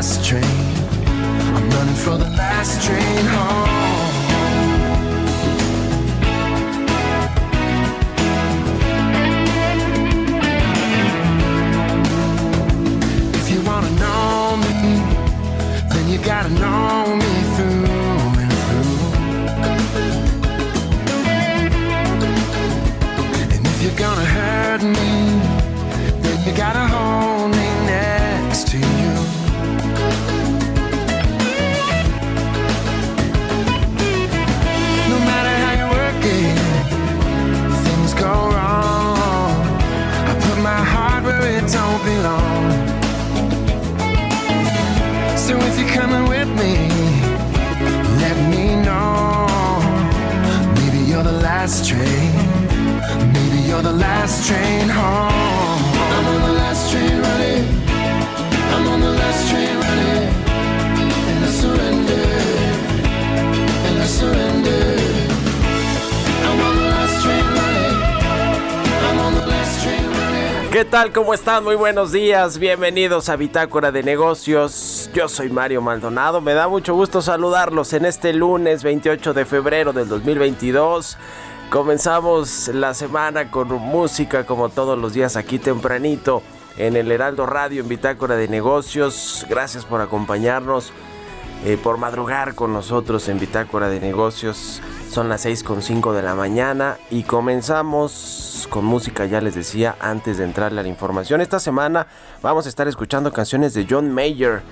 Last train. I'm running for the last train home. If you wanna know me, then you gotta know me through and through. And if you're gonna tal? ¿Cómo están? Muy buenos días. Bienvenidos a Bitácora de Negocios. Yo soy Mario Maldonado. Me da mucho gusto saludarlos en este lunes 28 de febrero del 2022. Comenzamos la semana con música como todos los días aquí tempranito en el Heraldo Radio en Bitácora de Negocios. Gracias por acompañarnos, eh, por madrugar con nosotros en Bitácora de Negocios. Son las 6.5 de la mañana y comenzamos con música, ya les decía, antes de entrarle a la información. Esta semana vamos a estar escuchando canciones de John Mayer,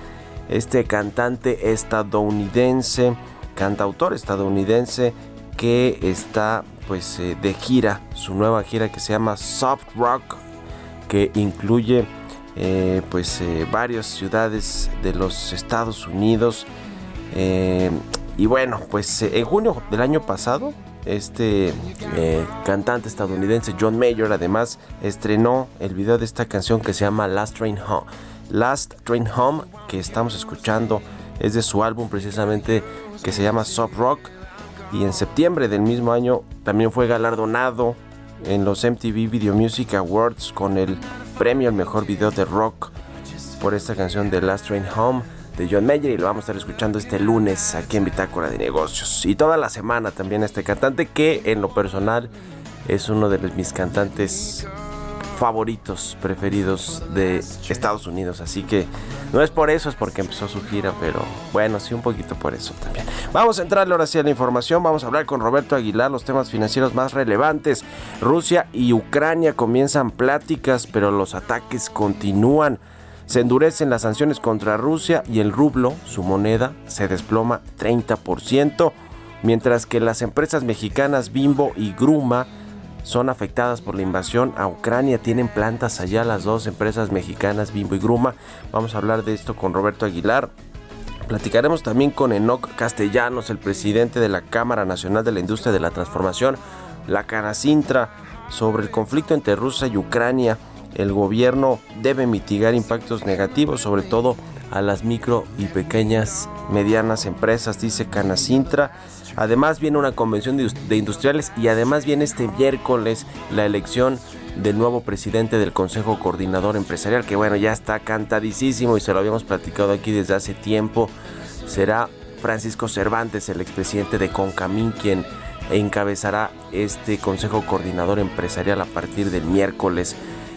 este cantante estadounidense, cantautor estadounidense que está pues eh, de gira, su nueva gira que se llama Soft Rock, que incluye eh, pues eh, varias ciudades de los Estados Unidos. Y bueno, pues eh, en junio del año pasado, este eh, cantante estadounidense John Mayer además estrenó el video de esta canción que se llama Last Train Home. Last Train Home, que estamos escuchando, es de su álbum precisamente que se llama Soft Rock. Y en septiembre del mismo año también fue galardonado en los MTV Video Music Awards con el premio al mejor video de rock por esta canción de Last Train Home de John Mayer y lo vamos a estar escuchando este lunes aquí en Bitácora de Negocios y toda la semana también este cantante que en lo personal es uno de mis cantantes favoritos, preferidos de Estados Unidos. Así que no es por eso, es porque empezó su gira, pero bueno, sí un poquito por eso también. Vamos a entrarle ahora sí a la información, vamos a hablar con Roberto Aguilar, los temas financieros más relevantes. Rusia y Ucrania comienzan pláticas, pero los ataques continúan. Se endurecen las sanciones contra Rusia y el rublo, su moneda, se desploma 30%, mientras que las empresas mexicanas Bimbo y Gruma son afectadas por la invasión a Ucrania. Tienen plantas allá las dos empresas mexicanas, Bimbo y Gruma. Vamos a hablar de esto con Roberto Aguilar. Platicaremos también con Enoc Castellanos, el presidente de la Cámara Nacional de la Industria de la Transformación, la Canacintra, sobre el conflicto entre Rusia y Ucrania. El gobierno debe mitigar impactos negativos, sobre todo a las micro y pequeñas medianas empresas, dice Canacintra. Además viene una convención de industriales y además viene este miércoles la elección del nuevo presidente del Consejo Coordinador Empresarial, que bueno, ya está cantadísimo y se lo habíamos platicado aquí desde hace tiempo. Será Francisco Cervantes, el expresidente de Concamín, quien encabezará este Consejo Coordinador Empresarial a partir del miércoles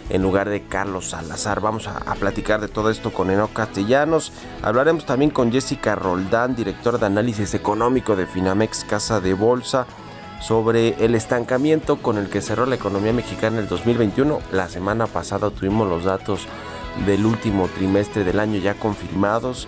en lugar de Carlos Salazar. Vamos a, platicar de todo esto con Enoch Castellanos. Hablaremos también con Jessica Roldán, directora de análisis económico de Finamex Casa de Bolsa, sobre el estancamiento con el que cerró la economía mexicana en el 2021. La semana pasada tuvimos los datos del último trimestre del año ya confirmados.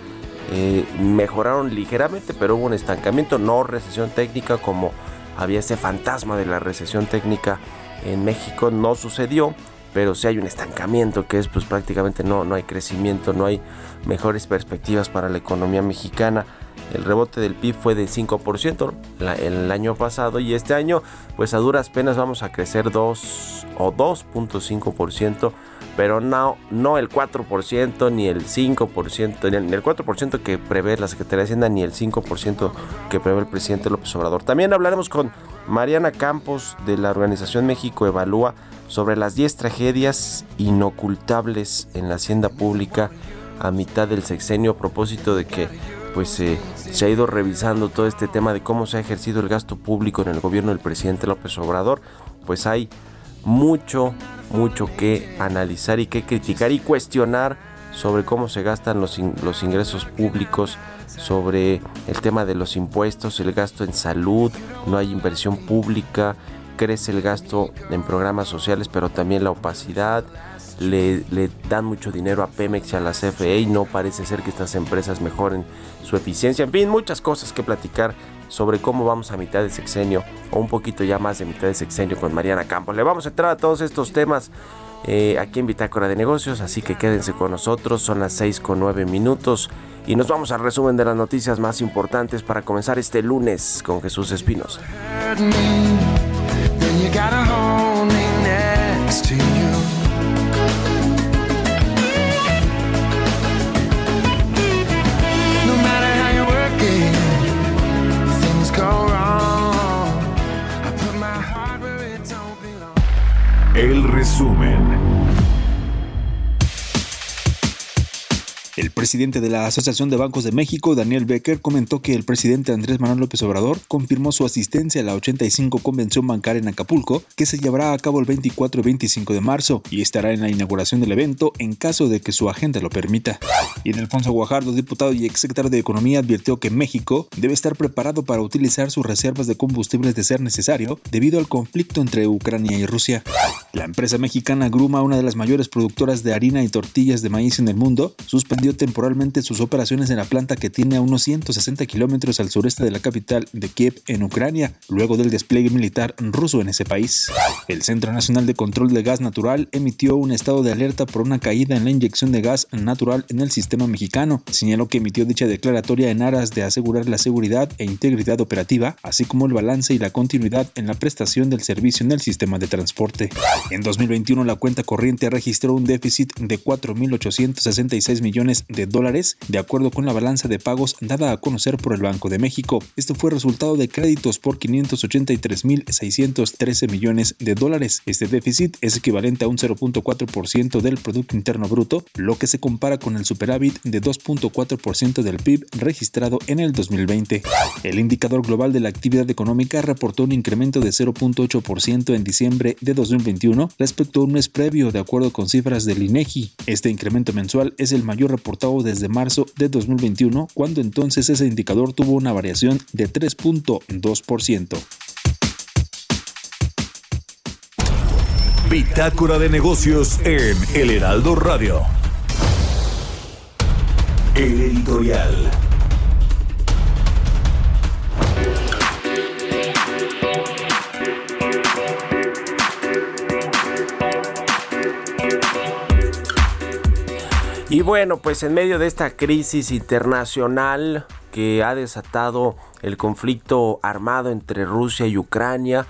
Eh, mejoraron ligeramente, pero hubo un estancamiento, no recesión técnica como había ese fantasma de la recesión técnica en México, no sucedió pero si hay un estancamiento que es pues prácticamente no, no hay crecimiento, no hay mejores perspectivas para la economía mexicana. El rebote del PIB fue de 5% el año pasado y este año pues a duras penas vamos a crecer 2 o 2.5%, pero no, no el 4% ni el 5%, ni el 4% que prevé la Secretaría de Hacienda ni el 5% que prevé el presidente López Obrador. También hablaremos con Mariana Campos de la organización México Evalúa sobre las 10 tragedias inocultables en la hacienda pública a mitad del sexenio a propósito de que pues eh, se ha ido revisando todo este tema de cómo se ha ejercido el gasto público en el gobierno del presidente López Obrador, pues hay mucho, mucho que analizar y que criticar y cuestionar sobre cómo se gastan los, los ingresos públicos, sobre el tema de los impuestos, el gasto en salud, no hay inversión pública, crece el gasto en programas sociales, pero también la opacidad. Le, dan mucho dinero a Pemex y a la CFE y no parece ser que estas empresas mejoren su eficiencia. En fin, muchas cosas que platicar sobre cómo vamos a mitad de sexenio o un poquito ya más de mitad de sexenio con Mariana Campos. Le vamos a entrar a todos estos temas eh, aquí en Bitácora de Negocios, así que quédense con nosotros. Son las 6 con 9 minutos y nos vamos al resumen de las noticias más importantes para comenzar este lunes con Jesús Espinos. El resumen. El presidente de la Asociación de Bancos de México, Daniel Becker, comentó que el presidente Andrés Manuel López Obrador confirmó su asistencia a la 85 Convención Bancaria en Acapulco, que se llevará a cabo el 24 y 25 de marzo, y estará en la inauguración del evento en caso de que su agenda lo permita. Y Alfonso Guajardo, diputado y exsecretario de Economía, advirtió que México debe estar preparado para utilizar sus reservas de combustibles de ser necesario debido al conflicto entre Ucrania y Rusia. La empresa mexicana Gruma, una de las mayores productoras de harina y tortillas de maíz en el mundo, suspendió temporalmente sus operaciones en la planta que tiene a unos 160 kilómetros al sureste de la capital de Kiev, en Ucrania, luego del despliegue militar ruso en ese país. El Centro Nacional de Control de Gas Natural emitió un estado de alerta por una caída en la inyección de gas natural en el sistema mexicano. Señaló que emitió dicha declaratoria en aras de asegurar la seguridad e integridad operativa, así como el balance y la continuidad en la prestación del servicio en el sistema de transporte. En 2021 la cuenta corriente registró un déficit de 4.866 millones de dólares, de acuerdo con la balanza de pagos dada a conocer por el Banco de México. Esto fue resultado de créditos por 583.613 millones de dólares. Este déficit es equivalente a un 0.4% del Producto Interno Bruto, lo que se compara con el superávit de 2.4% del PIB registrado en el 2020. El indicador global de la actividad económica reportó un incremento de 0.8% en diciembre de 2021 respecto a un mes previo, de acuerdo con cifras del INEGI. Este incremento mensual es el mayor reportado desde marzo de 2021, cuando entonces ese indicador tuvo una variación de 3.2%. Bitácora de negocios en El Heraldo Radio. El editorial. Bueno, pues en medio de esta crisis internacional que ha desatado el conflicto armado entre Rusia y Ucrania,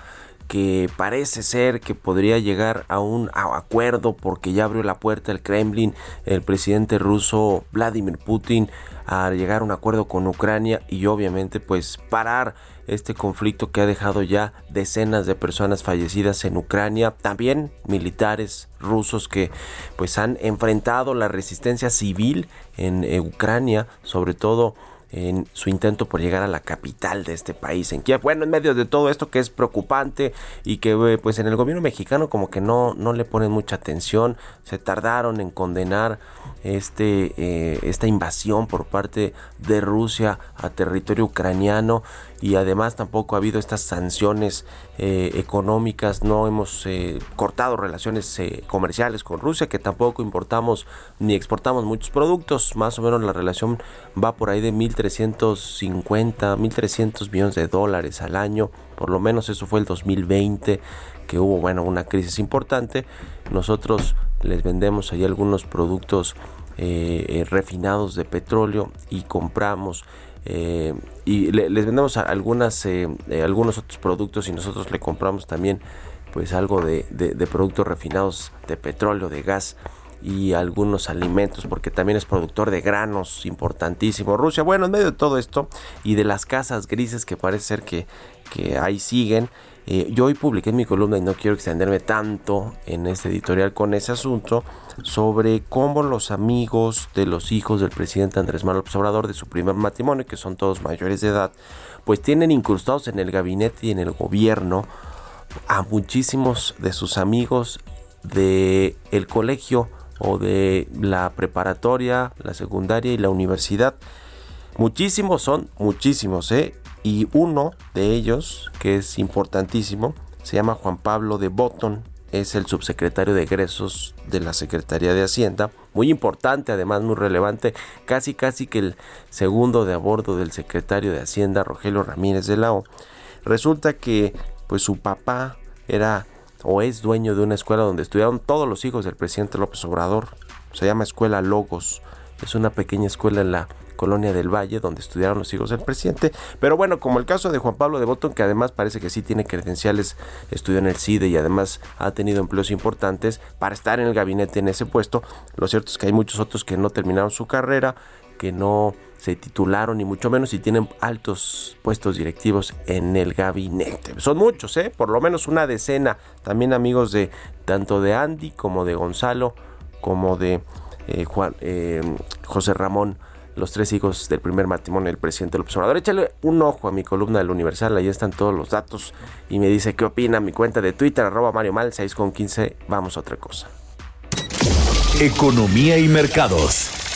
que parece ser que podría llegar a un acuerdo porque ya abrió la puerta el Kremlin, el presidente ruso Vladimir Putin, a llegar a un acuerdo con Ucrania y obviamente pues parar este conflicto que ha dejado ya decenas de personas fallecidas en Ucrania, también militares rusos que pues han enfrentado la resistencia civil en Ucrania, sobre todo en su intento por llegar a la capital de este país, en Kiev. Bueno, en medio de todo esto que es preocupante y que eh, pues en el gobierno mexicano como que no, no le ponen mucha atención, se tardaron en condenar este, eh, esta invasión por parte de Rusia a territorio ucraniano. Y además tampoco ha habido estas sanciones eh, económicas, no hemos eh, cortado relaciones comerciales con Rusia, que tampoco importamos ni exportamos muchos productos, más o menos la relación va por ahí de 1.350, 1.300 millones de dólares al año, por lo menos eso fue el 2020 que hubo bueno una crisis importante. Nosotros les vendemos ahí algunos productos eh, eh, refinados de petróleo y compramos eh, y les vendemos algunas algunos otros productos y nosotros le compramos también pues algo de, de, productos refinados de petróleo de gas y algunos alimentos porque también es productor de granos importantísimo. Rusia bueno en medio de todo esto y de las casas grises que parece ser que, que ahí siguen eh, yo hoy publiqué en mi columna y no quiero extenderme tanto en este editorial con ese asunto sobre cómo los amigos de los hijos del presidente Andrés Manuel López Obrador de su primer matrimonio, que son todos mayores de edad, pues tienen incrustados en el gabinete y en el gobierno a muchísimos de sus amigos de el colegio o de la preparatoria, la secundaria y la universidad. Muchísimos son, muchísimos, ¿eh? Y uno de ellos, que es importantísimo, se llama Juan Pablo de Botton, es el subsecretario de egresos de la Secretaría de Hacienda, muy importante, además muy relevante, casi casi que el segundo de a bordo del secretario de Hacienda, Rogelio Ramírez de la. Resulta que pues su papá era o es dueño de una escuela donde estudiaron todos los hijos del presidente López Obrador. Se llama Escuela Logos. Es una pequeña escuela en la Colonia del Valle, donde estudiaron los hijos del presidente. Pero bueno, como el caso de Juan Pablo de Botón, que además parece que sí tiene credenciales, estudió en el CIDE y además ha tenido empleos importantes para estar en el gabinete en ese puesto. Lo cierto es que hay muchos otros que no terminaron su carrera, que no se titularon ni mucho menos y tienen altos puestos directivos en el gabinete. Son muchos, ¿eh? por lo menos una decena. También amigos de tanto de Andy como de Gonzalo, como de eh, Juan, eh, José Ramón los tres hijos del primer matrimonio del presidente López Obrador. Échale un ojo a mi columna del Universal, ahí están todos los datos y me dice qué opina mi cuenta de Twitter, arroba Mario Mal, 6 con 15, vamos a otra cosa. Economía y mercados.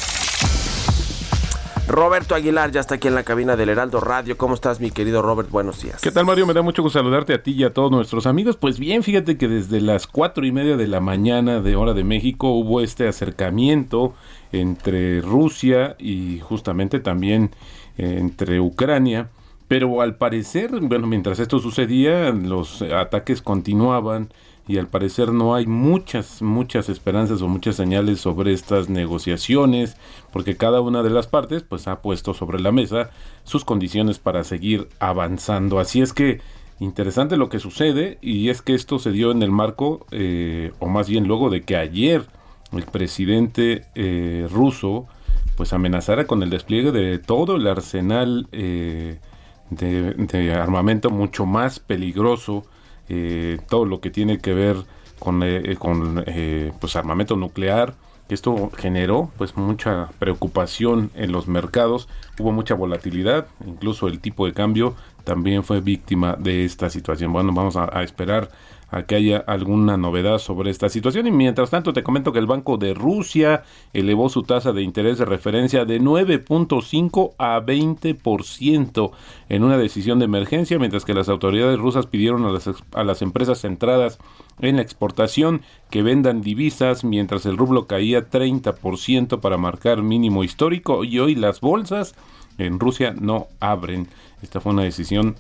Roberto Aguilar ya está aquí en la cabina del Heraldo Radio. ¿Cómo estás, mi querido Robert? Buenos días. ¿Qué tal, Mario? Me da mucho gusto saludarte a ti y a todos nuestros amigos. Pues bien, fíjate que desde las cuatro y media de la mañana de hora de México hubo este acercamiento entre Rusia y justamente también eh, entre Ucrania. Pero al parecer, bueno, mientras esto sucedía, los ataques continuaban y al parecer no hay muchas, muchas esperanzas o muchas señales sobre estas negociaciones, porque cada una de las partes pues ha puesto sobre la mesa sus condiciones para seguir avanzando. Así es que interesante lo que sucede y es que esto se dio en el marco, eh, o más bien luego de que ayer el presidente eh, ruso pues amenazara con el despliegue de todo el arsenal eh, de, armamento mucho más peligroso, eh, todo lo que tiene que ver con, con pues armamento nuclear, esto generó pues mucha preocupación en los mercados, hubo mucha volatilidad, incluso el tipo de cambio también fue víctima de esta situación. Bueno, vamos a esperar a que haya alguna novedad sobre esta situación. Y mientras tanto te comento que el Banco de Rusia elevó su tasa de interés de referencia de 9.5 a 20% en una decisión de emergencia, mientras que las autoridades rusas pidieron a las, a las empresas centradas en la exportación que vendan divisas, mientras el rublo caía 30% para marcar mínimo histórico y hoy las bolsas en Rusia no abren. Esta fue una decisión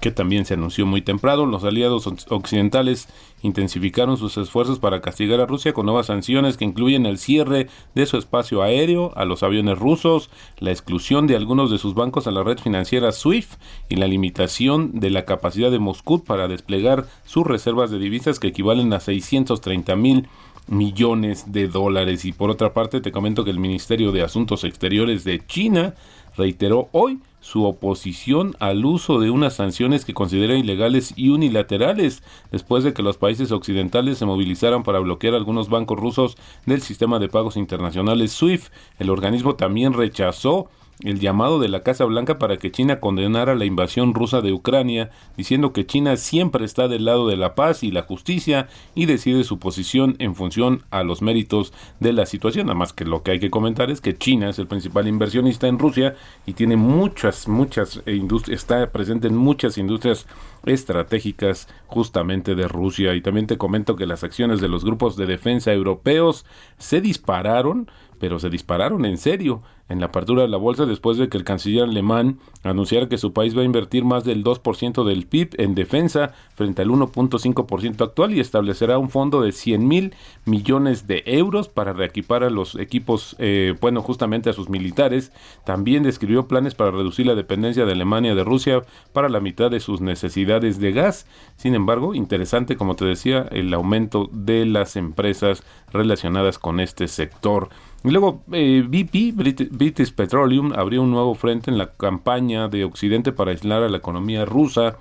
que también se anunció muy temprano. Los aliados occidentales intensificaron sus esfuerzos para castigar a Rusia con nuevas sanciones que incluyen el cierre de su espacio aéreo a los aviones rusos, la exclusión de algunos de sus bancos a la red financiera SWIFT y la limitación de la capacidad de Moscú para desplegar sus reservas de divisas que equivalen a 630 mil millones de dólares. Y por otra parte, te comento que el Ministerio de Asuntos Exteriores de China reiteró hoy su oposición al uso de unas sanciones que considera ilegales y unilaterales, después de que los países occidentales se movilizaran para bloquear algunos bancos rusos del sistema de pagos internacionales SWIFT. El organismo también rechazó el llamado de la Casa Blanca para que China condenara la invasión rusa de Ucrania, diciendo que China siempre está del lado de la paz y la justicia y decide su posición en función a los méritos de la situación. Además que lo que hay que comentar es que China es el principal inversionista en Rusia y tiene muchas, muchas eh, industrias, está presente en muchas industrias estratégicas justamente de Rusia. Y también te comento que las acciones de los grupos de defensa europeos se dispararon pero se dispararon en serio en la apertura de la bolsa después de que el canciller alemán anunciara que su país va a invertir más del 2% del PIB en defensa frente al 1.5% actual y establecerá un fondo de 100 mil millones de euros para reequipar a los equipos, eh, bueno, justamente a sus militares. También describió planes para reducir la dependencia de Alemania de Rusia para la mitad de sus necesidades de gas. Sin embargo, interesante, como te decía, el aumento de las empresas relacionadas con este sector. Y luego eh, BP, British Petroleum, abrió un nuevo frente en la campaña de Occidente para aislar a la economía rusa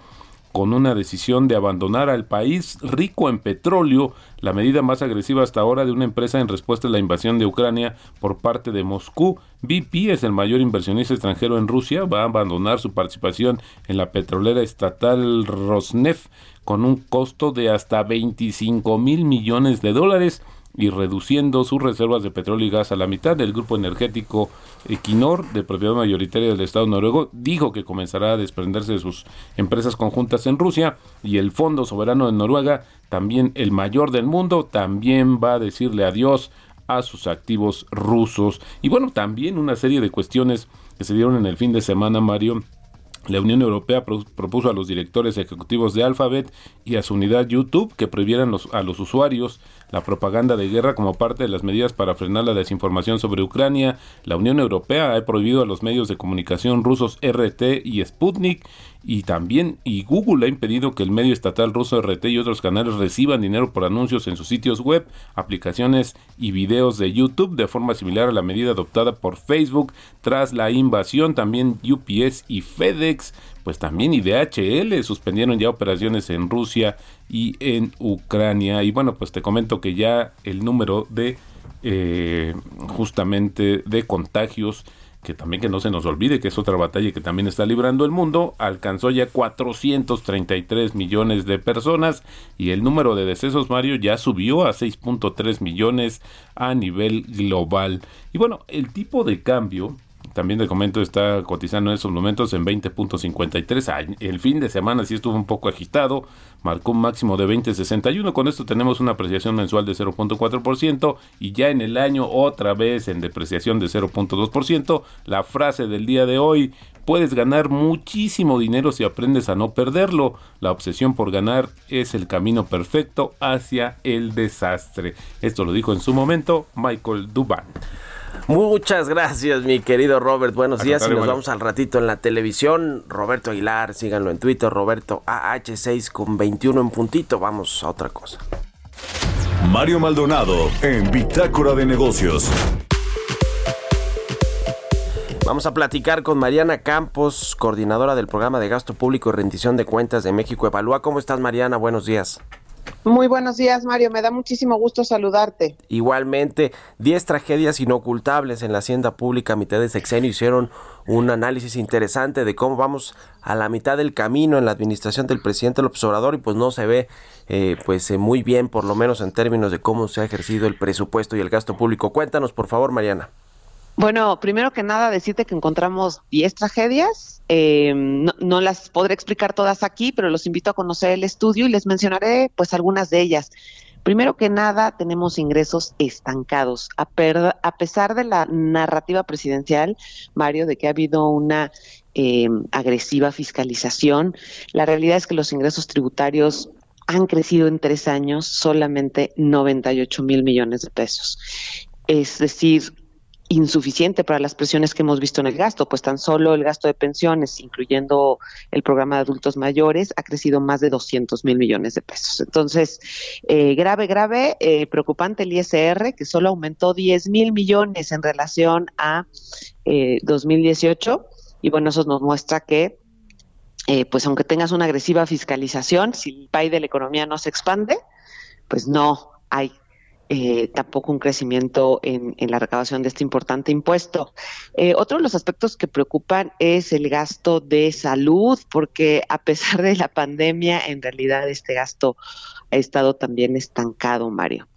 con una decisión de abandonar al país rico en petróleo, la medida más agresiva hasta ahora de una empresa en respuesta a la invasión de Ucrania por parte de Moscú. BP es el mayor inversionista extranjero en Rusia, va a abandonar su participación en la petrolera estatal Rosneft con un costo de hasta 25 mil millones de dólares y reduciendo sus reservas de petróleo y gas a la mitad. del grupo energético Equinor, de propiedad mayoritaria del Estado noruego, dijo que comenzará a desprenderse de sus empresas conjuntas en Rusia y el Fondo Soberano de Noruega, también el mayor del mundo, también va a decirle adiós a sus activos rusos. Y bueno, también una serie de cuestiones que se dieron en el fin de semana, Mario, la Unión Europea propuso a los directores ejecutivos de Alphabet y a su unidad YouTube que prohibieran a los usuarios la propaganda de guerra como parte de las medidas para frenar la desinformación sobre Ucrania. La Unión Europea ha prohibido a los medios de comunicación rusos RT y Sputnik y también y Google ha impedido que el medio estatal ruso RT y otros canales reciban dinero por anuncios en sus sitios web, aplicaciones y videos de YouTube de forma similar a la medida adoptada por Facebook tras la invasión. También UPS y FedEx pues también y DHL suspendieron ya operaciones en Rusia y en Ucrania. Y bueno, pues te comento que ya el número de eh, justamente de contagios que también que no se nos olvide que es otra batalla que también está librando el mundo, alcanzó ya 433 millones de personas y el número de decesos, Mario, ya subió a 6.3 millones a nivel global. Y bueno, el tipo de cambio también te comento, está cotizando en estos momentos en 20.53. El fin de semana sí estuvo un poco agitado, marcó un máximo de 20.61. Con esto tenemos una apreciación mensual de 0.4% y ya en el año otra vez en depreciación de 0.2%. La frase del día de hoy, puedes ganar muchísimo dinero si aprendes a no perderlo. La obsesión por ganar es el camino perfecto hacia el desastre. Esto lo dijo en su momento Michael Duban. Muchas gracias, mi querido Robert. Buenos días y nos vamos al ratito en la televisión. Roberto Aguilar, síganlo en Twitter, Roberto AH6 con 21 en puntito. Vamos a otra cosa. Mario Maldonado en Bitácora de Negocios. Vamos a platicar con Mariana Campos, coordinadora del programa de gasto público y rendición de cuentas de México Evalúa. ¿Cómo estás, Mariana? Buenos días. Muy buenos días, Mario. Me da muchísimo gusto saludarte. Igualmente, 10 tragedias inocultables en la hacienda pública a mitad de sexenio hicieron un análisis interesante de cómo vamos a la mitad del camino en la administración del presidente López Obrador y pues no se ve eh, pues eh, muy bien, por lo menos en términos de cómo se ha ejercido el presupuesto y el gasto público. Cuéntanos, por favor, Mariana. Bueno, primero que nada decirte que encontramos 10 tragedias. Eh, no, las podré explicar todas aquí, pero los invito a conocer el estudio y les mencionaré pues algunas de ellas. Primero que nada, tenemos ingresos estancados. A, a pesar de la narrativa presidencial, Mario, de que ha habido una eh, agresiva fiscalización, la realidad es que los ingresos tributarios han crecido en tres años solamente 98 mil millones de pesos. Es decir, insuficiente para las presiones que hemos visto en el gasto, pues tan solo el gasto de pensiones, incluyendo el programa de adultos mayores, ha crecido más de 200 mil millones de pesos. Entonces, eh, grave, grave, eh, preocupante el ISR, que solo aumentó 10 mil millones en relación a 2018. Eh, y bueno, eso nos muestra que pues aunque tengas una agresiva fiscalización, si el país de la economía no se expande, pues no hay eh, tampoco un crecimiento en, la recaudación de este importante impuesto. Eh, otro de los aspectos que preocupan es el gasto de salud, porque a pesar de la pandemia, en realidad este gasto ha estado también estancado, Mario.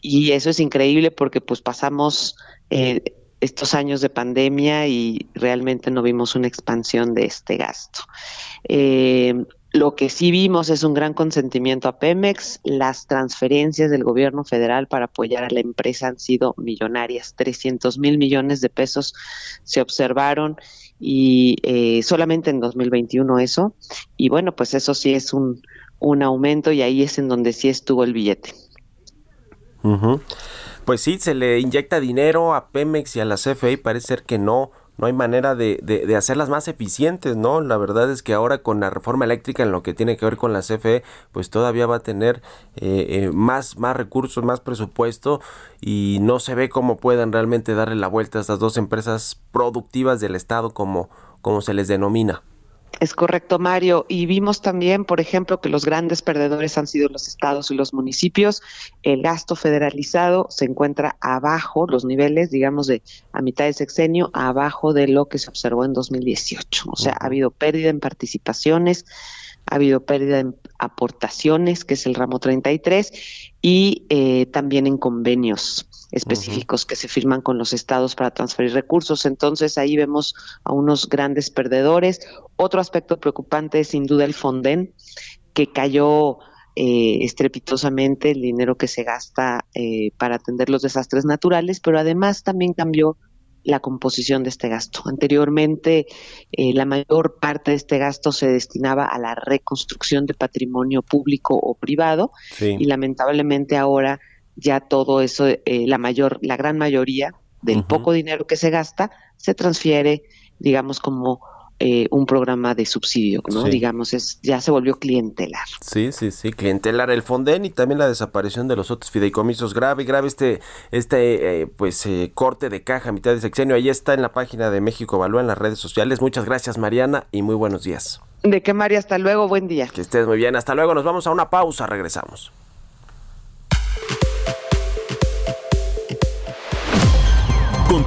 Y eso es increíble porque pues pasamos eh, estos años de pandemia y realmente no vimos una expansión de este gasto. Lo que sí vimos es un gran consentimiento a Pemex. Las transferencias del gobierno federal para apoyar a la empresa han sido millonarias. 300 mil millones de pesos se observaron y eh, solamente en 2021 eso. Y bueno, pues eso sí es un, un aumento y ahí es en donde sí estuvo el billete. Pues sí, se le inyecta dinero a Pemex y a la CFE y parece ser que no no hay manera de, de, hacerlas más eficientes, ¿no? La verdad es que ahora con la reforma eléctrica en lo que tiene que ver con la CFE, pues todavía va a tener eh, eh, más, más recursos, más presupuesto y no se ve cómo puedan realmente darle la vuelta a estas dos empresas productivas del Estado como, como se les denomina. Es correcto, Mario. Y vimos también, por ejemplo, que los grandes perdedores han sido los estados y los municipios. El gasto federalizado se encuentra abajo, los niveles, digamos, de a mitad de sexenio, abajo de lo que se observó en 2018. O sea, ha habido pérdida en participaciones, ha habido pérdida en aportaciones, que es el ramo 33, y eh, también en convenios específicos que se firman con los estados para transferir recursos. Entonces ahí vemos a unos grandes perdedores. Otro aspecto preocupante es sin duda el Fonden, que cayó eh, estrepitosamente el dinero que se gasta eh, para atender los desastres naturales, pero además también cambió la composición de este gasto. Anteriormente, eh, la mayor parte de este gasto se destinaba a la reconstrucción de patrimonio público o privado y lamentablemente ahora ya todo eso, eh, la mayor, la gran mayoría del poco dinero que se gasta se transfiere, digamos, como eh, un programa de subsidio, ¿no? Digamos, es ya se volvió clientelar. Sí, sí, sí, clientelar el Fonden y también la desaparición de los otros fideicomisos. Grave, grave este, este eh, pues corte de caja a mitad de sexenio. Ahí está en la página de México Evalúa en las redes sociales. Muchas gracias, Mariana, y muy buenos días. De qué, María, hasta luego, buen día. Que estés muy bien, hasta luego. Nos vamos a una pausa, regresamos.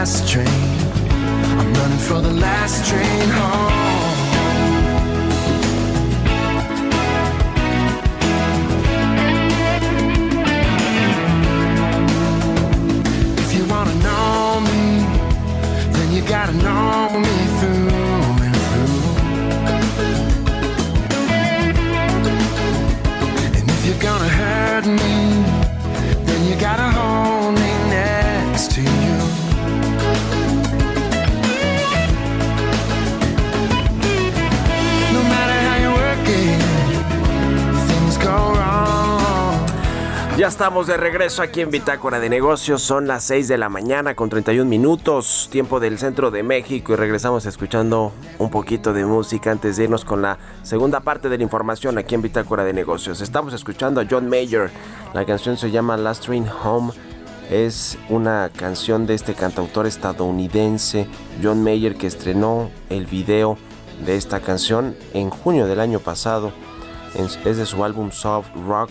Last train. I'm running for the last train home. Estamos de regreso aquí en Bitácora de Negocios. Son las 6 de la mañana con 31 minutos, tiempo del centro de México. Y regresamos escuchando un poquito de música antes de irnos con la segunda parte de la información aquí en Bitácora de Negocios. Estamos escuchando a John Mayer. La canción se llama Last Train Home. Es una canción de este cantautor estadounidense, John Mayer, que estrenó el video de esta canción en junio del año pasado. Es de su álbum Soft Rock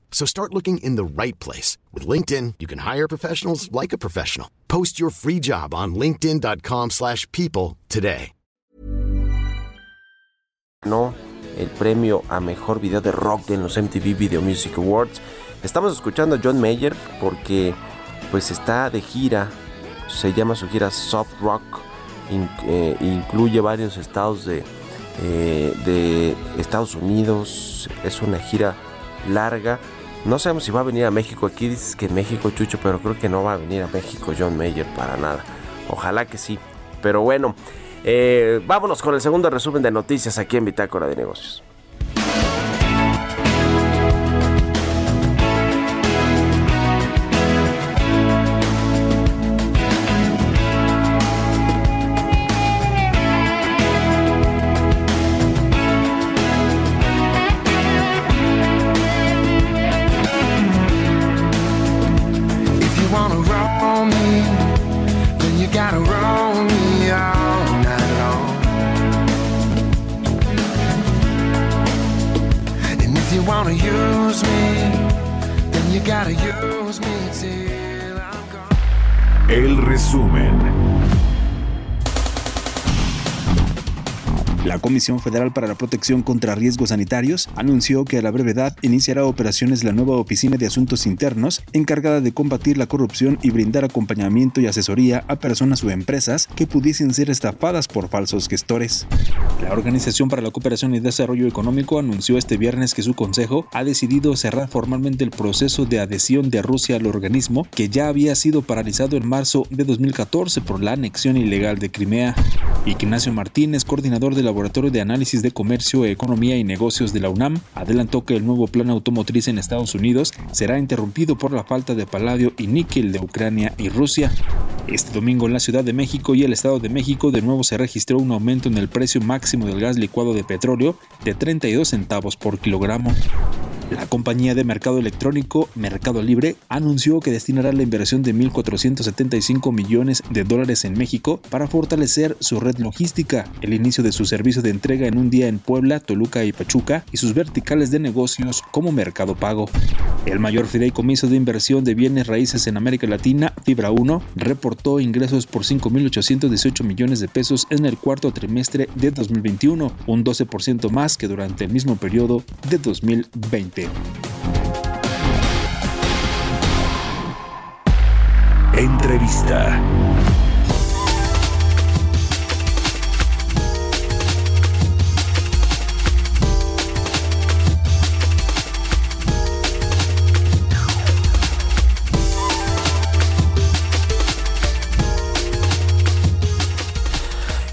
So start looking in the right place. With LinkedIn, you can hire professionals like a professional. Post your free job on linkedin.com slash people today. No, el premio a mejor video de rock en los MTV Video Music Awards. Estamos escuchando a John Mayer porque pues está de gira, se llama su gira Soft Rock, eh, incluye varios estados de, eh, de Estados Unidos, es una gira larga. No sabemos si va a venir a México. Aquí dices que México, Chucho, pero creo que no va a venir a México John Mayer para nada. Ojalá que sí. Pero bueno, eh, vámonos con el segundo resumen de noticias aquí en Bitácora de Negocios. Comisión Federal para la Protección contra Riesgos Sanitarios anunció que a la brevedad iniciará operaciones la nueva Oficina de Asuntos Internos encargada de combatir la corrupción y brindar acompañamiento y asesoría a personas o empresas que pudiesen ser estafadas por falsos gestores. La Organización para la Cooperación y Desarrollo Económico anunció este viernes que su consejo ha decidido cerrar formalmente el proceso de adhesión de Rusia al organismo que ya había sido paralizado en marzo de 2014 por la anexión ilegal de Crimea. Ignacio Martínez, coordinador de la De Análisis de Comercio, Economía y Negocios de la UNAM, adelantó que el nuevo plan automotriz en Estados Unidos será interrumpido por la falta de paladio y níquel de Ucrania y Rusia. Este domingo en la Ciudad de México y el Estado de México de nuevo se registró un aumento en el precio máximo del gas licuado de petróleo de 32 centavos por kilogramo. La compañía de mercado electrónico Mercado Libre anunció que destinará la inversión de 1.475 millones de dólares en México para fortalecer su red logística, el inicio de su servicio de entrega en un día en Puebla, Toluca y Pachuca y sus verticales de negocios como Mercado Pago. El mayor fideicomiso de inversión de bienes raíces en América Latina, Fibra 1, reportó ingresos por 5.818 millones de pesos en el cuarto trimestre de 2021, un 12% más que durante el mismo periodo de 2020. Entrevista.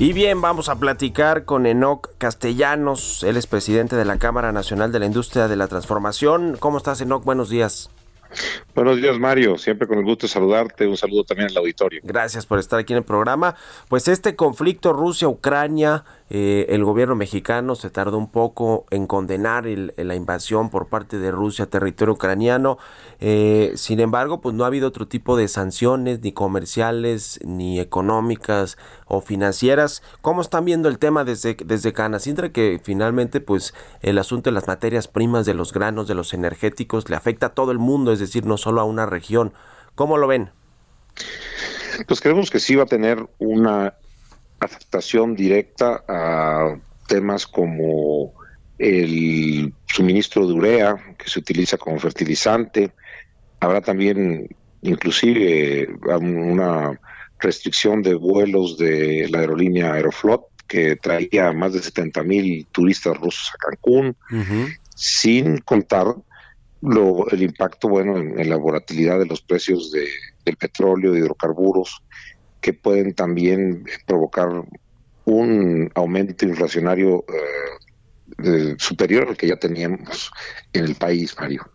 Y bien, vamos a platicar con Enoc Castellanos, él es presidente de la Cámara Nacional de la Industria de la Transformación. ¿Cómo estás, Enoc? Buenos días. Buenos días, Mario. Siempre con el gusto de saludarte. Un saludo también al auditorio. Gracias por estar aquí en el programa. Pues este conflicto Rusia-Ucrania eh, el gobierno mexicano se tardó un poco en condenar la invasión por parte de Rusia a territorio ucraniano. Eh, sin embargo, pues no ha habido otro tipo de sanciones, ni comerciales, ni económicas o financieras. ¿Cómo están viendo el tema desde, desde Canacintra? Que finalmente, pues el asunto de las materias primas, de los granos, de los energéticos, le afecta a todo el mundo, es decir, no solo a una región. ¿Cómo lo ven? Pues creemos que sí va a tener una afectación directa a temas como el suministro de urea que se utiliza como fertilizante. Habrá también inclusive una restricción de vuelos de la aerolínea Aeroflot que traía más de 70 mil turistas rusos a Cancún, sin contar lo, el impacto bueno en, la volatilidad de los precios de, del petróleo, de hidrocarburos, que pueden también provocar un aumento inflacionario eh, superior al que ya teníamos en el país, Mario.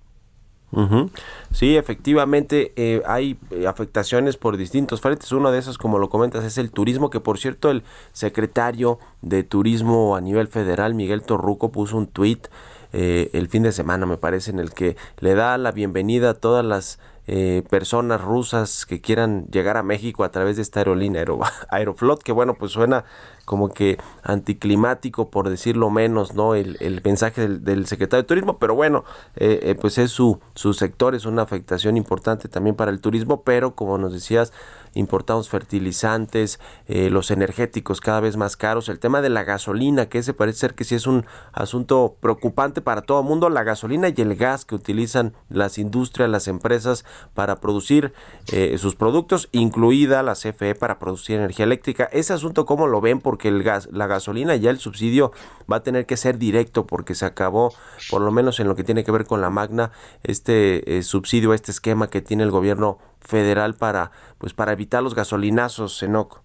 Sí, efectivamente eh, hay eh, afectaciones por distintos frentes. Uno de esos, como lo comentas, es el turismo, que por cierto el secretario de Turismo a nivel federal, Miguel Torruco, puso un tuit el fin de semana, me parece, en el que le da la bienvenida a todas las eh, personas rusas que quieran llegar a México a través de esta aerolínea Aeroflot, que bueno, pues suena como que anticlimático, por decirlo menos, ¿no? El, el mensaje del, secretario de Turismo, pero bueno, eh, eh, pues es su, su sector, es una afectación importante también para el turismo, pero como nos decías, importamos fertilizantes, eh, los energéticos cada vez más caros, el tema de la gasolina, que ese parece ser que sí es un asunto preocupante para todo el mundo, la gasolina y el gas que utilizan las industrias, las empresas para producir eh, sus productos, incluida la CFE para producir energía eléctrica. Ese asunto, ¿cómo lo ven? Porque el gas, la gasolina ya el subsidio va a tener que ser directo porque se acabó, por lo menos en lo que tiene que ver con la Magna, este eh, subsidio, este esquema que tiene el gobierno federal para pues para evitar los gasolinazos, Enoc?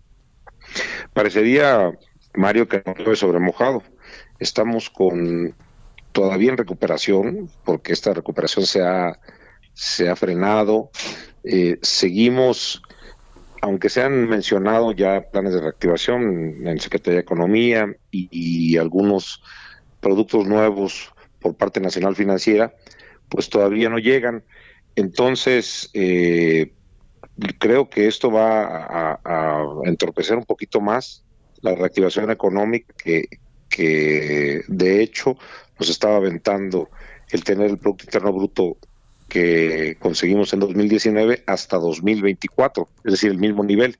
Parecería, Mario, que no sobre sobremojado. Estamos con todavía en recuperación, porque esta recuperación se ha, se ha frenado. Eh, seguimos, aunque se han mencionado ya planes de reactivación en Secretaría de Economía y, y algunos productos nuevos por parte Nacional Financiera, pues todavía no llegan. Entonces, eh, creo que esto va a, entorpecer un poquito más la reactivación económica que, que de hecho nos estaba aventando el tener el Producto Interno Bruto que conseguimos en 2019 hasta 2024, es decir, el mismo nivel.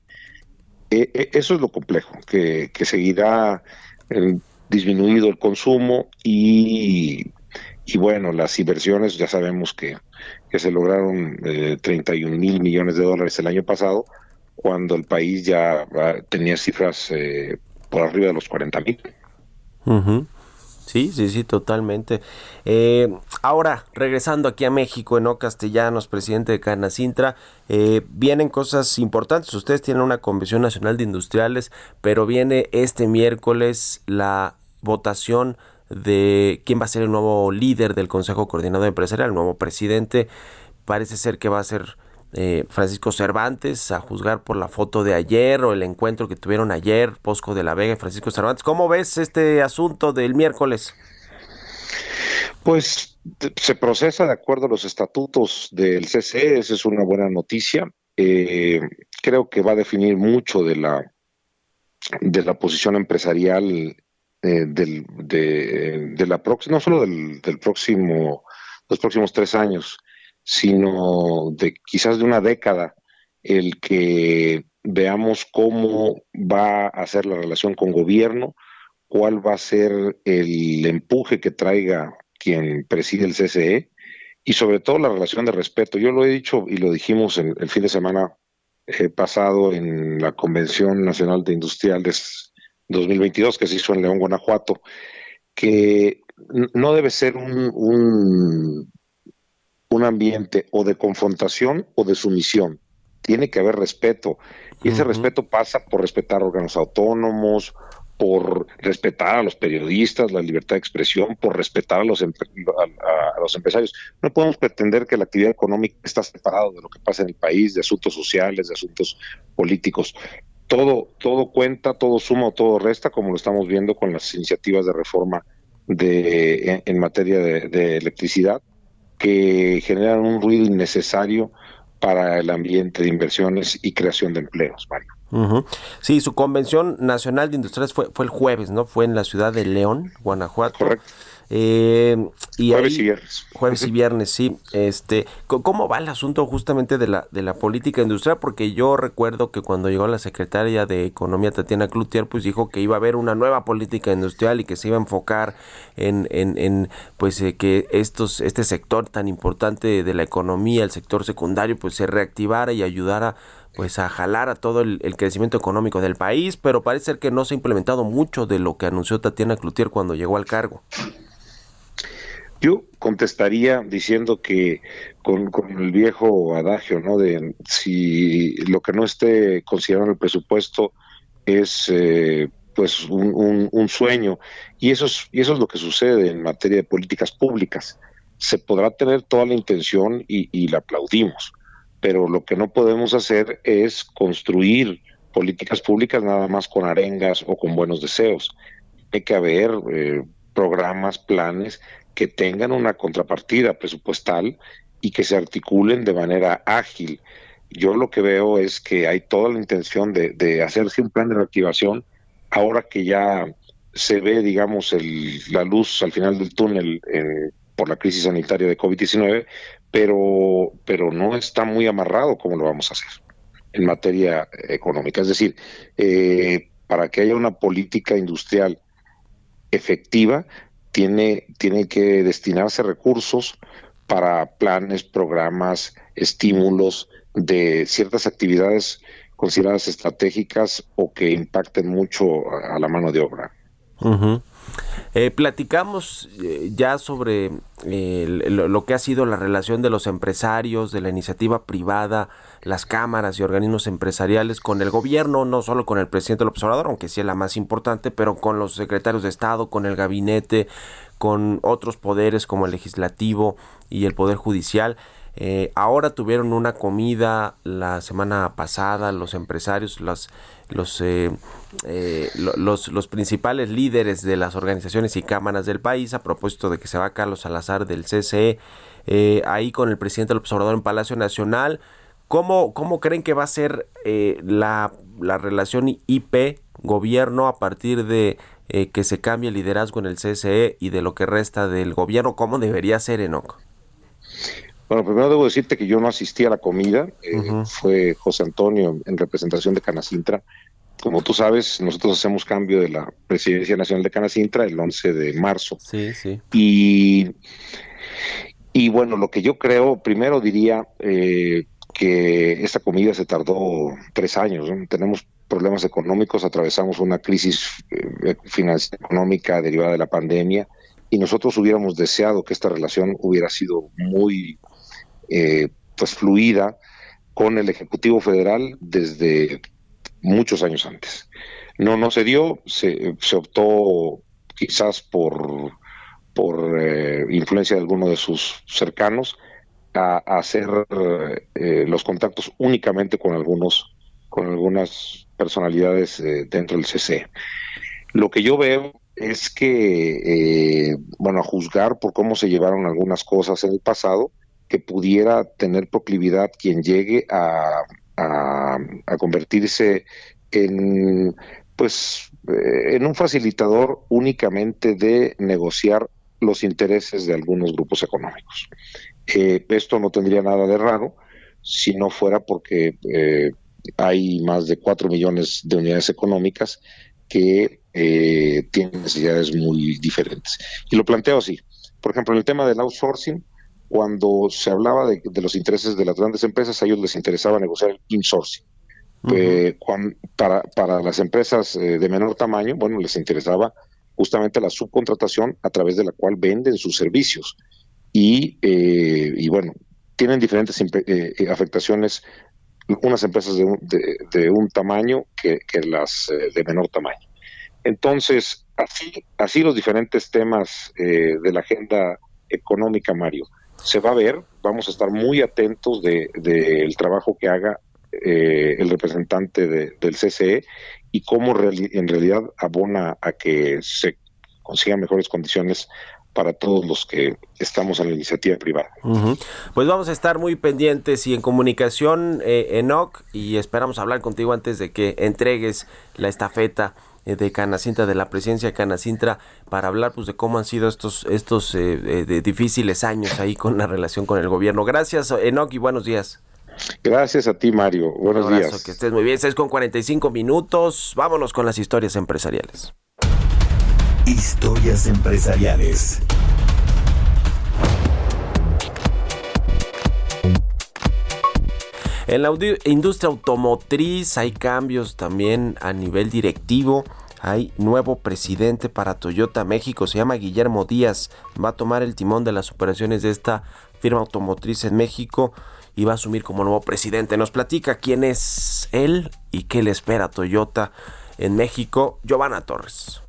E, e, eso es lo complejo, que, que seguirá eh, disminuido el consumo y, bueno, las inversiones ya sabemos que se lograron eh, 31 mil millones de dólares el año pasado, cuando el país ya tenía cifras eh, por arriba de los 40 mil. Sí, sí, sí, totalmente. Eh, ahora, regresando aquí a México, en Castellanos, presidente de Canacintra, eh, vienen cosas importantes. Ustedes tienen una Convención Nacional de Industriales, pero viene este miércoles la votación de quién va a ser el nuevo líder del Consejo Coordinador Empresarial, el nuevo presidente. Parece ser que va a ser eh, Francisco Cervantes, a juzgar por la foto de ayer o el encuentro que tuvieron ayer, Posco de la Vega y Francisco Cervantes. ¿Cómo ves este asunto del miércoles? Pues se procesa de acuerdo a los estatutos del CCE, esa es una buena noticia. Eh, creo que va a definir mucho de la de la posición empresarial eh, del, de, la próxima, no solo del, del, próximo, los próximos tres años, sino de quizás de una década, el que veamos cómo va a ser la relación con gobierno, cuál va a ser el empuje que traiga quien preside el CCE y sobre todo la relación de respeto. Yo lo he dicho y lo dijimos el, el fin de semana eh, pasado en la Convención Nacional de Industriales 2022 que se hizo en León, Guanajuato, que no debe ser un, un, un ambiente o de confrontación o de sumisión. Tiene que haber respeto. Y ese respeto pasa por respetar órganos autónomos, por respetar a los periodistas, la libertad de expresión, por respetar a los, a, los empresarios. No podemos pretender que la actividad económica está separada de lo que pasa en el país, de asuntos sociales, de asuntos políticos todo, todo cuenta, todo suma o todo resta, como lo estamos viendo con las iniciativas de reforma de, en, materia de, electricidad, que generan un ruido innecesario para el ambiente de inversiones y creación de empleos, Mario. Sí, su convención nacional de industrias fue, fue el jueves, ¿no? Fue en la ciudad de León, Guanajuato. Correcto. Eh, y jueves y viernes. Jueves y viernes, sí. Este, ¿Cómo va el asunto justamente de la, de la política industrial? Porque yo recuerdo que cuando llegó la secretaria de Economía, Tatiana Cloutier, pues dijo que iba a haber una nueva política industrial y que se iba a enfocar en, en, en pues eh, que estos, este sector tan importante de la economía, el sector secundario, pues se reactivara y ayudara pues a jalar a todo el, el, crecimiento económico del país, pero parece ser que no se ha implementado mucho de lo que anunció Tatiana Cloutier cuando llegó al cargo. Yo contestaría diciendo que con, el viejo adagio, ¿no? De si lo que no esté considerado en el presupuesto es eh, pues un, sueño y eso es y eso es lo que sucede en materia de políticas públicas. Se podrá tener toda la intención y, y la aplaudimos, pero lo que no podemos hacer es construir políticas públicas nada más con arengas o con buenos deseos. Hay que haber eh, programas, planes que tengan una contrapartida presupuestal y que se articulen de manera ágil. Yo lo que veo es que hay toda la intención de, hacerse un plan de reactivación ahora que ya se ve, digamos, el, la luz al final del túnel por la crisis sanitaria de COVID-19, pero, pero no está muy amarrado cómo lo vamos a hacer en materia económica. Es decir, eh, para que haya una política industrial efectiva, tiene, tiene que destinarse recursos para planes, programas, estímulos de ciertas actividades consideradas estratégicas o que impacten mucho a la mano de obra. Eh, platicamos eh, ya sobre eh, lo, que ha sido la relación de los empresarios, de la iniciativa privada, las cámaras y organismos empresariales con el gobierno, no solo con el presidente del observador, aunque sí es la más importante, pero con los secretarios de Estado, con el gabinete, con otros poderes como el legislativo y el poder judicial. Ahora tuvieron una comida la semana pasada los empresarios, los, los eh, los, los principales líderes de las organizaciones y cámaras del país a propósito de que se va Carlos Salazar del CCE eh, ahí con el presidente del observador en Palacio Nacional. ¿Cómo, cómo creen que va a ser eh, la, la, relación IP-gobierno a partir de eh, que se cambie el liderazgo en el CCE y de lo que resta del gobierno? ¿Cómo debería ser, Enoc? Bueno, primero debo decirte que yo no asistí a la comida, fue José Antonio en representación de Canacintra, como tú sabes, nosotros hacemos cambio de la Presidencia Nacional de Canacintra el 11 de marzo. Sí, sí. Y, y bueno, lo que yo creo, primero diría eh, que esta comida se tardó tres años. Tenemos problemas económicos, atravesamos una crisis eh, financiera económica derivada de la pandemia y nosotros hubiéramos deseado que esta relación hubiera sido muy eh, pues fluida con el Ejecutivo Federal desde muchos años antes. No, no se dio, se, optó quizás por, por eh, influencia de alguno de sus cercanos a, hacer eh, los contactos únicamente con algunos con algunas personalidades eh, dentro del CC. Lo que yo veo es que, bueno, a juzgar por cómo se llevaron algunas cosas en el pasado, que pudiera tener proclividad quien llegue a, a, convertirse en pues eh, en un facilitador únicamente de negociar los intereses de algunos grupos económicos. Eh, esto no tendría nada de raro si no fuera porque eh, hay más de cuatro millones de unidades económicas que tienen necesidades muy diferentes. Y lo planteo así. Por ejemplo, en el tema del outsourcing, cuando se hablaba de, los intereses de las grandes empresas, a ellos les interesaba negociar el insourcing. Eh, para, para las empresas eh, de menor tamaño, bueno, les interesaba justamente la subcontratación a través de la cual venden sus servicios. Y, eh, y bueno, tienen diferentes afectaciones unas empresas de un, de, un tamaño que, que las de menor tamaño. Entonces, así, así los diferentes temas de la agenda económica, Mario se va a ver, vamos a estar muy atentos del de, trabajo que haga eh, el representante del CCE y cómo en realidad abona a que se consigan mejores condiciones para todos los que estamos en la iniciativa privada. Pues vamos a estar muy pendientes y en comunicación, eh, Enoc, y esperamos hablar contigo antes de que entregues la estafeta de Canacintra, de la presidencia de Canacintra, para hablar pues de cómo han sido estos, estos eh, eh, difíciles años ahí con la relación con el gobierno. Gracias, Enoch, y buenos días. Gracias a ti, Mario. Buenos días. Que estés muy bien. 6 con 45 minutos. Vámonos con las historias empresariales. Historias empresariales. En la industria automotriz hay cambios también a nivel directivo. Hay nuevo presidente para Toyota México, se llama Guillermo Díaz. Va a tomar el timón de las operaciones de esta firma automotriz en México y va a asumir como nuevo presidente. Nos platica quién es él y qué le espera a Toyota en México. Giovanna Torres.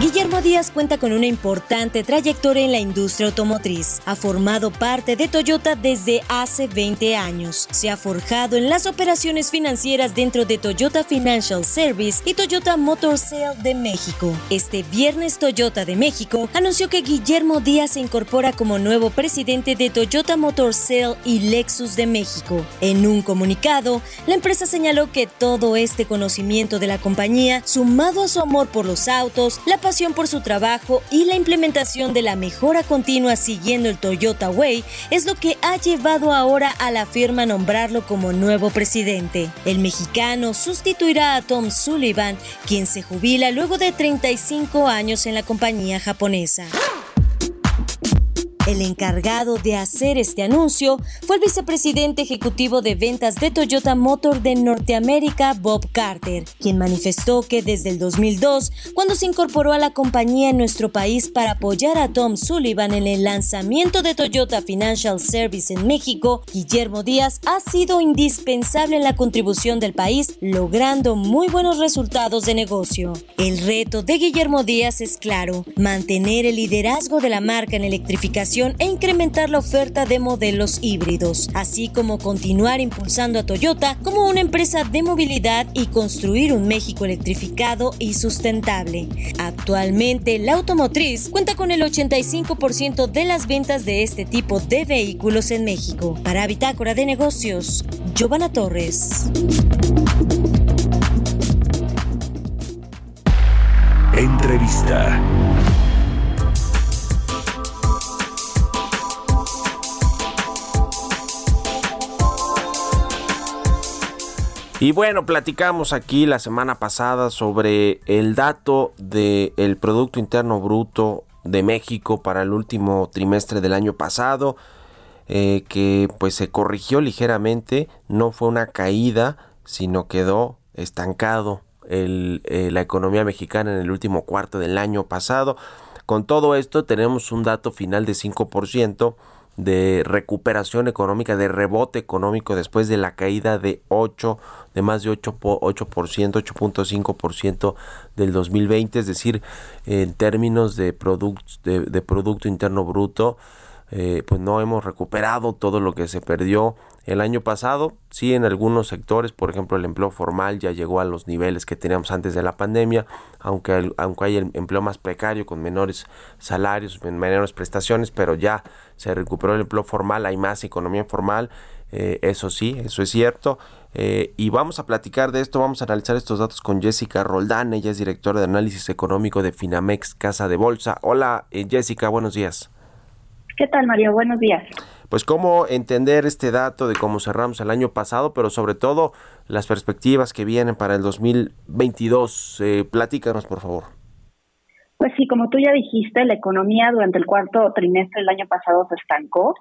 Guillermo Díaz cuenta con una importante trayectoria en la industria automotriz. Ha formado parte de Toyota desde hace 20 años. Se ha forjado en las operaciones financieras dentro de Toyota Financial Service y Toyota Motor Sale de México. Este viernes Toyota de México anunció que Guillermo Díaz se incorpora como nuevo presidente de Toyota Motor Sale y Lexus de México. En un comunicado, la empresa señaló que todo este conocimiento de la compañía, sumado a su amor por los autos, la por su trabajo y la implementación de la mejora continua siguiendo el Toyota Way es lo que ha llevado ahora a la firma a nombrarlo como nuevo presidente. El mexicano sustituirá a Tom Sullivan, quien se jubila luego de 35 años en la compañía japonesa. El encargado de hacer este anuncio fue el vicepresidente ejecutivo de ventas de Toyota Motor de Norteamérica, Bob Carter, quien manifestó que desde el 2002, cuando se incorporó a la compañía en nuestro país para apoyar a Tom Sullivan en el lanzamiento de Toyota Financial Service en México, Guillermo Díaz ha sido indispensable en la contribución del país, logrando muy buenos resultados de negocio. El reto de Guillermo Díaz es claro, mantener el liderazgo de la marca en electrificación e incrementar la oferta de modelos híbridos, así como continuar impulsando a Toyota como una empresa de movilidad y construir un México electrificado y sustentable. Actualmente, la automotriz cuenta con el 85% de las ventas de este tipo de vehículos en México. Para Bitácora de Negocios, Giovanna Torres. Entrevista. Y bueno, platicamos aquí la semana pasada sobre el dato del Producto Interno Bruto de México para el último trimestre del año pasado, eh, que pues se corrigió ligeramente, no fue una caída, sino quedó estancado eh, la economía mexicana en el último cuarto del año pasado. Con todo esto tenemos un dato final de 5% de recuperación económica, de rebote económico después de la caída de 8, de más de 8, 8% 8.5% del 2020, es decir, en términos de, de, de Producto Interno Bruto, eh, pues no hemos recuperado todo lo que se perdió el año pasado. Sí, en algunos sectores, por ejemplo, el empleo formal ya llegó a los niveles que teníamos antes de la pandemia, aunque, aunque hay el empleo más precario, con menores salarios, menores prestaciones, pero ya se recuperó el empleo formal, hay más economía formal, eh, eso sí, eso es cierto. Eh, y vamos a platicar de esto, vamos a analizar estos datos con Jessica Roldán, ella es directora de análisis económico de Finamex Casa de Bolsa. Hola Jessica, buenos días. ¿Qué tal, Mario? Buenos días. Pues cómo entender este dato de cómo cerramos el año pasado, pero sobre todo las perspectivas que vienen para el 2022. Eh, platícanos, por favor. Pues sí, como tú ya dijiste, la economía durante el cuarto trimestre del año pasado se estancó.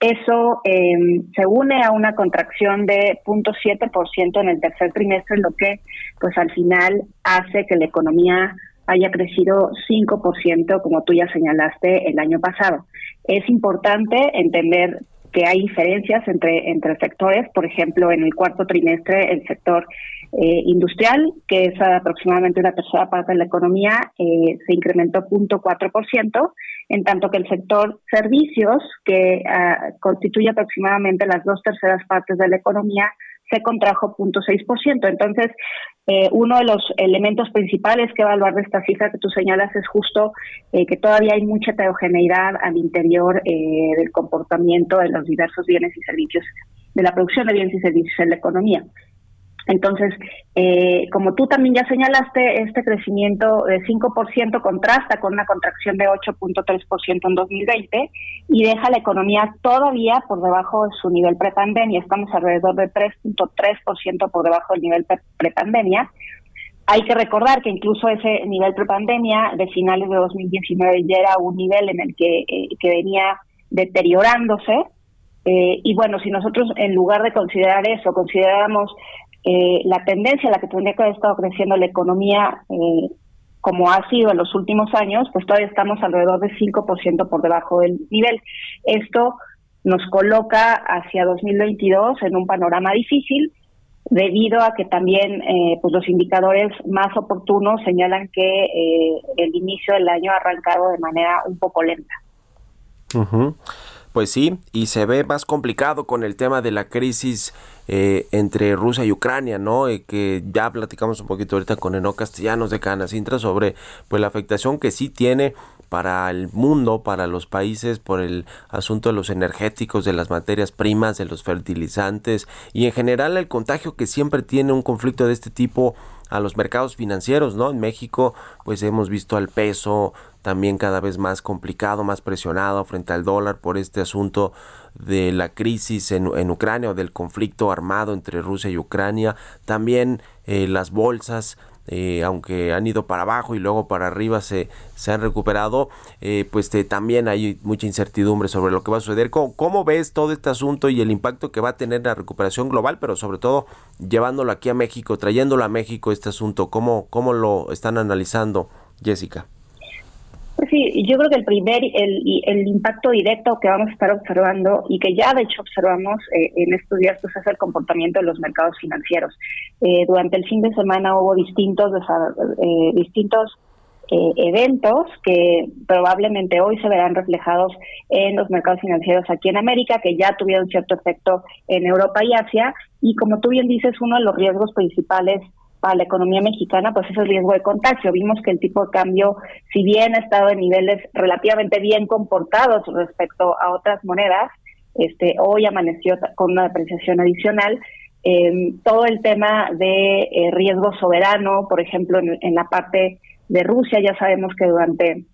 Eso em, se une a una contracción de 0.7% en el tercer trimestre, lo que pues al final hace que la economía haya crecido 5%, como tú ya señalaste, el año pasado. Es importante entender que hay diferencias entre, entre sectores. Por ejemplo, en el cuarto trimestre, el sector eh, industrial, que es aproximadamente una tercera parte de la economía, eh, se incrementó 0.4%, en tanto que el sector servicios, que ah, constituye aproximadamente las dos terceras partes de la economía, se contrajo 0.6%. Entonces, eh, uno de los elementos principales que evaluar de esta cifra que tú señalas es justo eh, que todavía hay mucha heterogeneidad al interior eh, del comportamiento de los diversos bienes y servicios, de la producción de bienes y servicios en la economía. Entonces, eh, como tú también ya señalaste, este crecimiento de 5% contrasta con una contracción de 8.3% en 2020 y deja la economía todavía por debajo de su nivel prepandemia. Estamos alrededor de 3.3% por debajo del nivel prepandemia. Hay que recordar que incluso ese nivel prepandemia de finales de 2019 ya era un nivel en el que, eh, venía deteriorándose. Eh, y bueno, si nosotros en lugar de considerar eso, consideramos eh, la tendencia a la que tendría que haber estado creciendo la economía eh, como ha sido en los últimos años, pues todavía estamos alrededor de 5% por debajo del nivel. Esto nos coloca hacia 2022 en un panorama difícil debido a que también eh, pues los indicadores más oportunos señalan que eh, el inicio del año ha arrancado de manera un poco lenta. Pues sí, y se ve más complicado con el tema de la crisis eh, entre Rusia y Ucrania, ¿no? Eh, que ya platicamos un poquito ahorita con Eno Castellanos de Canacintra sobre pues la afectación que sí tiene para el mundo, para los países, por el asunto de los energéticos, de las materias primas, de los fertilizantes y en general el contagio que siempre tiene un conflicto de este tipo a los mercados financieros, ¿no? En México, pues hemos visto al peso también cada vez más complicado, más presionado frente al dólar por este asunto de la crisis en, Ucrania o del conflicto armado entre Rusia y Ucrania. También eh, las bolsas eh, aunque han ido para abajo y luego para arriba se, se han recuperado, eh, pues también hay mucha incertidumbre sobre lo que va a suceder. ¿Cómo, ¿Cómo, ves todo este asunto y el impacto que va a tener la recuperación global, pero sobre todo llevándolo aquí a México, trayéndolo a México este asunto? ¿Cómo, cómo lo están analizando, Jessica? Pues sí, yo creo que el primer, el, el impacto directo que vamos a estar observando y que ya de hecho observamos eh, en estos días pues es el comportamiento de los mercados financieros. Eh, durante el fin de semana hubo distintos, eh, distintos eventos que probablemente hoy se verán reflejados en los mercados financieros aquí en América, que ya tuvieron cierto efecto en Europa y Asia. Y como tú bien dices, uno de los riesgos principales a la economía mexicana, pues es el riesgo de contagio. Vimos que el tipo de cambio, si bien ha estado en niveles relativamente bien comportados respecto a otras monedas, este, hoy amaneció con una depreciación adicional. Eh, todo el tema de eh, riesgo soberano, por ejemplo, en la parte de Rusia, ya sabemos que durante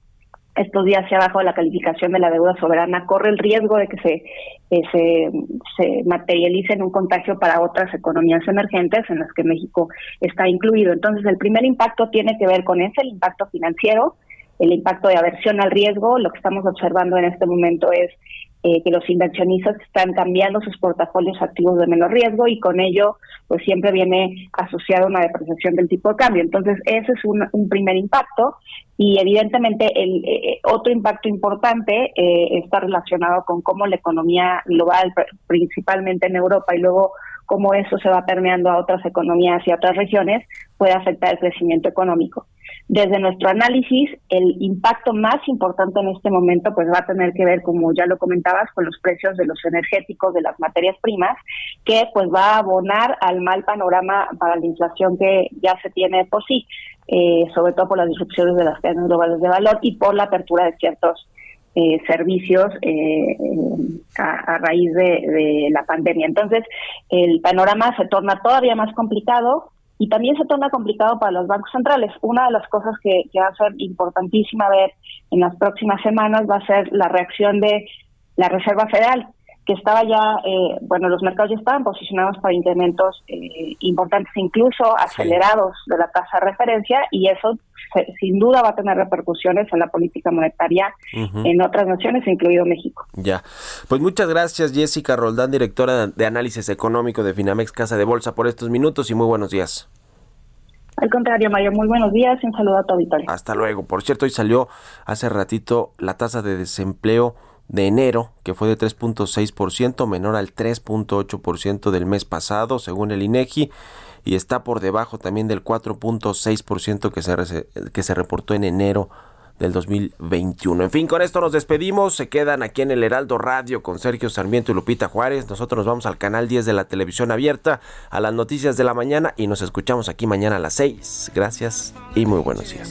estos días se ha bajado la calificación de la deuda soberana, corre el riesgo de que se, se, se, materialice en un contagio para otras economías emergentes en las que México está incluido. Entonces, el primer impacto tiene que ver con ese, el impacto financiero, el impacto de aversión al riesgo. Lo que estamos observando en este momento es eh, que los inversionistas están cambiando sus portafolios activos de menor riesgo y con ello pues siempre viene asociado una depreciación del tipo de cambio. Entonces ese es un, primer impacto y evidentemente el eh, otro impacto importante eh, está relacionado con cómo la economía global, principalmente en Europa y luego cómo eso se va permeando a otras economías y a otras regiones, puede afectar el crecimiento económico. Desde nuestro análisis, el impacto más importante en este momento pues va a tener que ver, como ya lo comentabas, con los precios de los energéticos, de las materias primas, que pues va a abonar al mal panorama para la inflación que ya se tiene por sí, eh, sobre todo por las disrupciones de las cadenas globales de valor y por la apertura de ciertos eh, servicios eh, a, raíz de, de, la pandemia. Entonces, el panorama se torna todavía más complicado y también se torna complicado para los bancos centrales. Una de las cosas que, va a ser importantísima ver en las próximas semanas va a ser la reacción de la Reserva Federal, que estaba ya, eh, bueno, los mercados ya estaban posicionados para incrementos eh, importantes, incluso acelerados de la tasa de referencia, y eso sin duda va a tener repercusiones en la política monetaria en otras naciones, incluido México. Ya, pues muchas gracias Jessica Roldán, directora de análisis económico de Finamex Casa de Bolsa, por estos minutos y muy buenos días. Al contrario, Mario, muy buenos días y un saludo a tu auditorio. Hasta luego. Por cierto, hoy salió hace ratito la tasa de desempleo de enero, que fue de 3.6%, menor al 3.8% del mes pasado, según el INEGI, y está por debajo también del 4.6% que se, que se reportó en enero del 2021. En fin, con esto nos despedimos. Se quedan aquí en el Heraldo Radio con Sergio Sarmiento y Lupita Juárez. Nosotros nos vamos al canal 10 de la televisión abierta, a las noticias de la mañana y nos escuchamos aquí mañana a las 6. Gracias y muy buenos días.